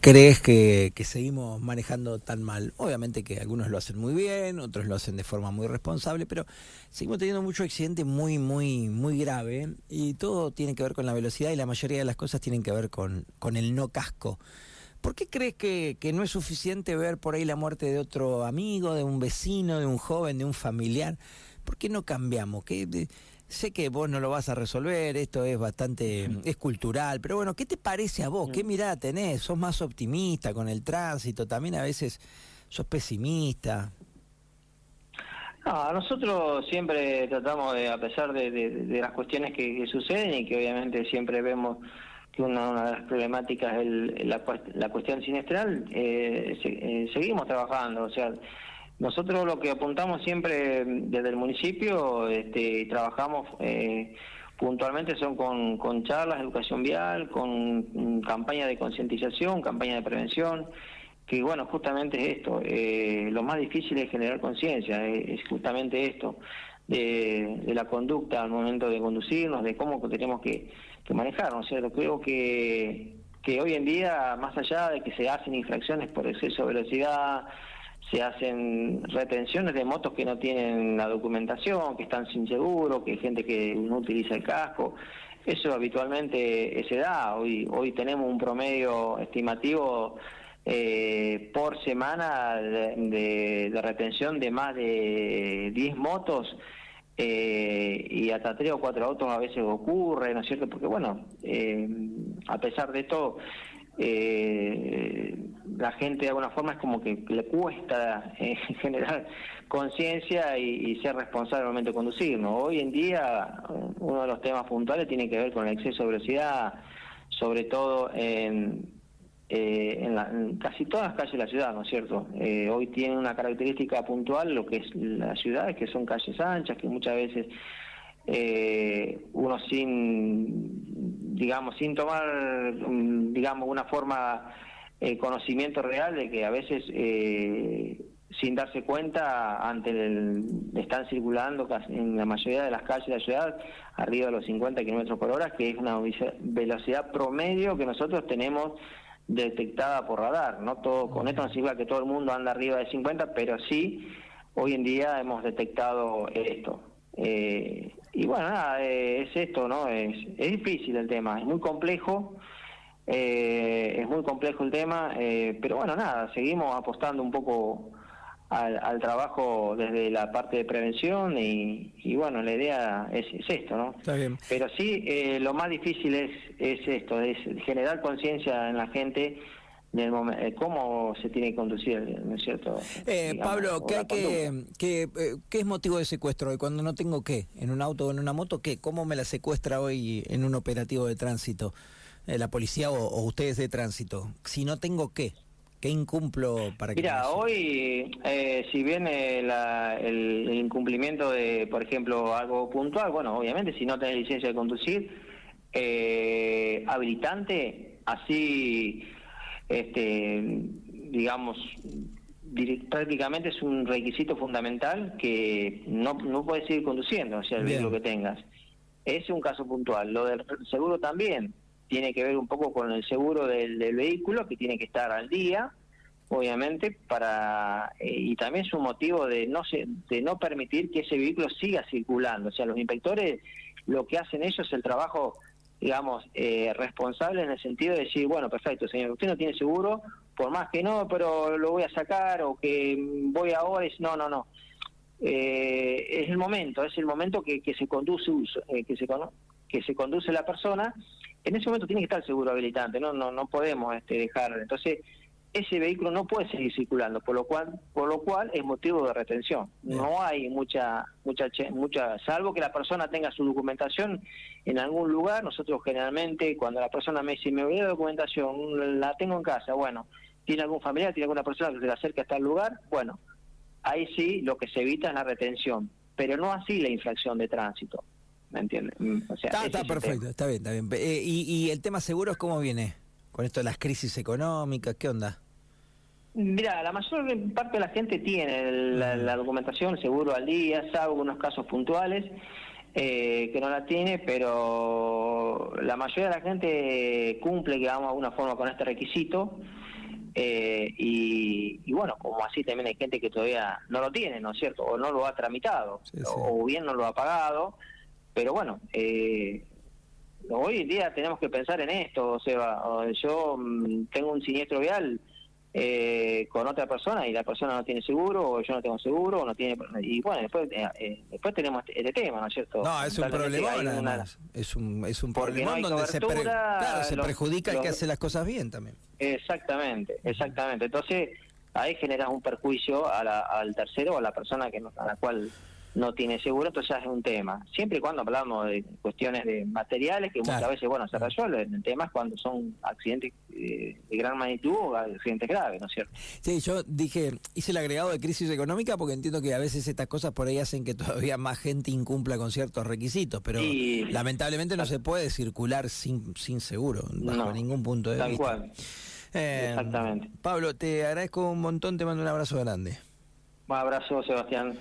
crees que, seguimos manejando tan mal? Obviamente que algunos lo hacen muy bien, otros lo hacen de forma muy responsable, pero seguimos teniendo mucho accidente muy, muy, muy grave y todo tiene que ver con la velocidad y la mayoría de las cosas tienen que ver con, el no casco. ¿Por qué crees que no es suficiente ver por ahí la muerte de otro amigo, de un vecino, de un joven, de un familiar? ¿Por qué no cambiamos? ¿Qué, sé que vos no lo vas a resolver, esto es bastante, es cultural, pero bueno, ¿qué te parece a vos? ¿Qué mirada tenés? ¿Sos más optimista con el tránsito? También a veces sos pesimista. No, nosotros siempre tratamos de, a pesar de, las cuestiones que, suceden y que obviamente siempre vemos que una, de las problemáticas es la, la, cuestión sinestral, eh, eh, seguimos trabajando, o sea, nosotros lo que apuntamos siempre desde el municipio, este, trabajamos eh, puntualmente son con, con charlas, educación vial, con campaña de concientización, campaña de prevención, que bueno, justamente es esto, eh, lo más difícil es generar conciencia, es justamente esto, de, la conducta al momento de conducirnos, de cómo tenemos que, que manejarnos, ¿cierto? Creo que, que hoy en día, más allá de que se hacen infracciones por exceso de velocidad, se hacen retenciones de motos que no tienen la documentación, que están sin seguro, que hay gente que no utiliza el casco. Eso habitualmente se da. Hoy, hoy tenemos un promedio estimativo eh, por semana de, retención de más de 10 motos. Eh, y hasta tres o cuatro autos a veces ocurre, ¿no es cierto? Porque bueno, eh, a pesar de todo, eh, la gente de alguna forma es como que le cuesta eh, generar conciencia y, ser responsable al momento de conducir. ¿no? Hoy en día uno de los temas puntuales tiene que ver con el exceso de velocidad, sobre todo en, eh, en, casi todas las calles de la ciudad, ¿no es cierto? Eh, hoy tiene una característica puntual lo que es la ciudad, que son calles anchas, que muchas veces eh, uno sin, digamos, sin tomar, mm, digamos, una forma, eh, conocimiento real de que a veces, eh, sin darse cuenta, ante el, están circulando en la mayoría de las calles de la ciudad arriba de los 50 kilómetros por hora, que es una velocidad promedio que nosotros tenemos detectada por radar. No todo, con esto no significa que todo el mundo anda arriba de 50, pero sí hoy en día hemos detectado esto. Eh, y bueno, nada, eh, es esto, ¿no? Es, es difícil el tema, es muy complejo, eh, es muy complejo el tema, eh, pero bueno, nada, seguimos apostando un poco al, trabajo desde la parte de prevención y, y bueno, la idea es, esto, ¿no? Está bien. Pero sí, lo más difícil es, es esto, es generar conciencia en la gente eh, cómo se tiene que conducir, ¿no es cierto? Eh, Pablo, ¿qué, que, que, eh, ¿qué es motivo de secuestro hoy? Cuando no tengo qué, en un auto o en una moto, ¿qué? ¿Cómo me la secuestra hoy en un operativo de tránsito? La policía o, ustedes de tránsito. Si no tengo qué, ¿qué incumplo para que... Mira, hoy, si viene el, incumplimiento de, por ejemplo, algo puntual, bueno, obviamente, si no tenés licencia de conducir, habilitante, así este, digamos, prácticamente es un requisito fundamental que no, no puedes seguir conduciendo, sea, el vehículo que tengas. Es un caso puntual. Lo del seguro también tiene que ver un poco con el seguro del, vehículo, que tiene que estar al día, obviamente, para eh, y también es un motivo de no de no permitir que ese vehículo siga circulando. O sea, los inspectores lo que hacen ellos es el trabajo digamos, eh, responsable en el sentido de decir, bueno, perfecto, señor, usted no tiene seguro, por más que no, pero lo voy a sacar o que voy ahora, es, no, no, no. Eh, es el momento, es el momento que, que se conduce eh, que se que se conduce la persona, en ese momento tiene que estar el seguro habilitante, no, no, no podemos este, dejar, entonces ese vehículo no puede seguir circulando, por lo cual, por lo cual es motivo de retención. No hay mucha, mucha, mucha, salvo que la persona tenga su documentación en algún lugar. Nosotros generalmente, cuando la persona me dice, me voy a documentación, la tengo en casa, bueno, tiene algún familiar, tiene alguna persona que se le acerca hasta el lugar, bueno, ahí sí lo que se evita es la retención, pero no así la infracción de tránsito. ¿Me entiendes? Mm, está, perfecto, está bien, está bien. Eh, y, ¿Y el tema seguros cómo viene? con esto de las crisis económicas? ¿Qué onda? Mira, la mayor parte de la gente tiene la, documentación seguro al día, salvo algunos casos puntuales eh, que no la tiene, pero la mayoría de la gente cumple, digamos, de alguna forma con este requisito. Eh, y, bueno, como así también hay gente que todavía no lo tiene, ¿no es cierto? O no lo ha tramitado, o bien no lo ha pagado. Pero bueno, eh, hoy en día tenemos que pensar en esto, o sea, yo mm, tengo un siniestro vial eh, con otra persona y la persona no tiene seguro o yo no tengo seguro o no tiene y bueno después eh, eh, después tenemos este, este, tema no es cierto no es un problema es un es un problema donde se, claro, se perjudica el que hace las cosas bien también. Exactamente exactamente. Entonces ahí genera un perjuicio al tercero o a la persona que a la cual no tiene seguro, entonces es un tema. Siempre y cuando hablamos de cuestiones de materiales, que muchas veces, bueno, se resuelven. El tema es cuando son accidentes eh, de gran magnitud o accidentes graves, ¿no es cierto? Sí, yo dije, hice el agregado de crisis económica porque entiendo que a veces estas cosas por ahí hacen que todavía más gente incumpla con ciertos requisitos, pero lamentablemente no se puede circular sin, sin seguro, bajo ningún punto de tal vista. Cual. Eh, Exactamente. Pablo, te agradezco un montón, te mando un abrazo grande. Un abrazo, Sebastián.